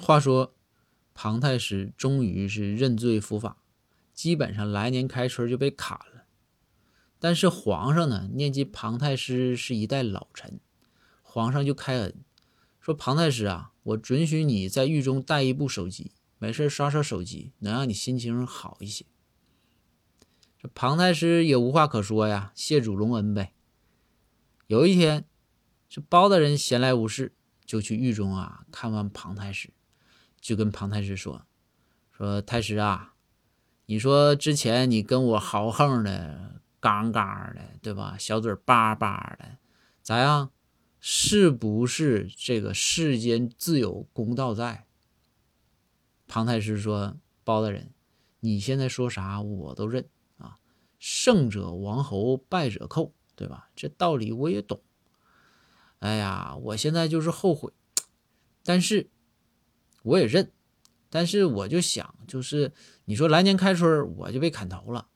话说，庞太师终于是认罪伏法，基本上来年开春就被砍了。但是皇上呢，念及庞太师是一代老臣，皇上就开恩说：“庞太师啊，我准许你在狱中带一部手机，没事刷刷手机，能让你心情好一些。”这庞太师也无话可说呀，谢主隆恩呗。有一天，这包大人闲来无事，就去狱中啊看望庞太师。就跟庞太师说：“说太师啊，你说之前你跟我豪横的、杠杠的，对吧？小嘴巴巴的，咋样？是不是这个世间自有公道在？”庞太师说：“包大人，你现在说啥我都认啊。胜者王侯，败者寇，对吧？这道理我也懂。哎呀，我现在就是后悔，但是。”我也认，但是我就想，就是你说来年开春我就被砍头了，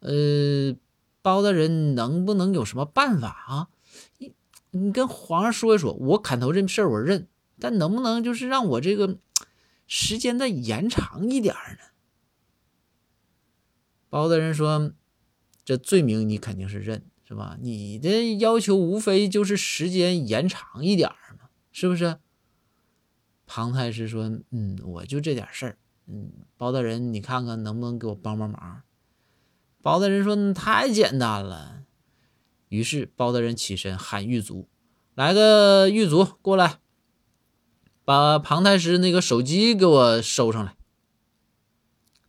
呃，包大人能不能有什么办法啊？你你跟皇上说一说，我砍头这事儿我认，但能不能就是让我这个时间再延长一点呢？包大人说，这罪名你肯定是认，是吧？你的要求无非就是时间延长一点嘛，是不是？庞太师说：“嗯，我就这点事儿。嗯，包大人，你看看能不能给我帮帮忙？”包大人说：“太简单了。”于是包大人起身喊狱卒：“来个狱卒过来，把庞太师那个手机给我收上来。”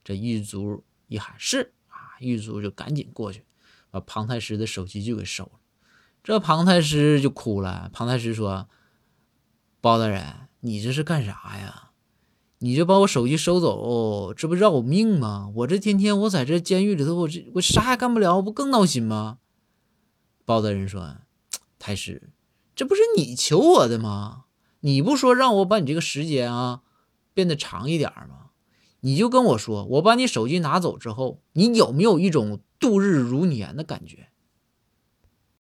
这狱卒一喊：“是啊！”狱卒就赶紧过去，把庞太师的手机就给收了。这庞太师就哭了。庞太师说：“包大人。”你这是干啥呀？你这把我手机收走，这不要我命吗？我这天天我在这监狱里头，我这我啥也干不了，不更闹心吗？包大人说：“太师，这不是你求我的吗？你不说让我把你这个时间啊变得长一点吗？你就跟我说，我把你手机拿走之后，你有没有一种度日如年的感觉？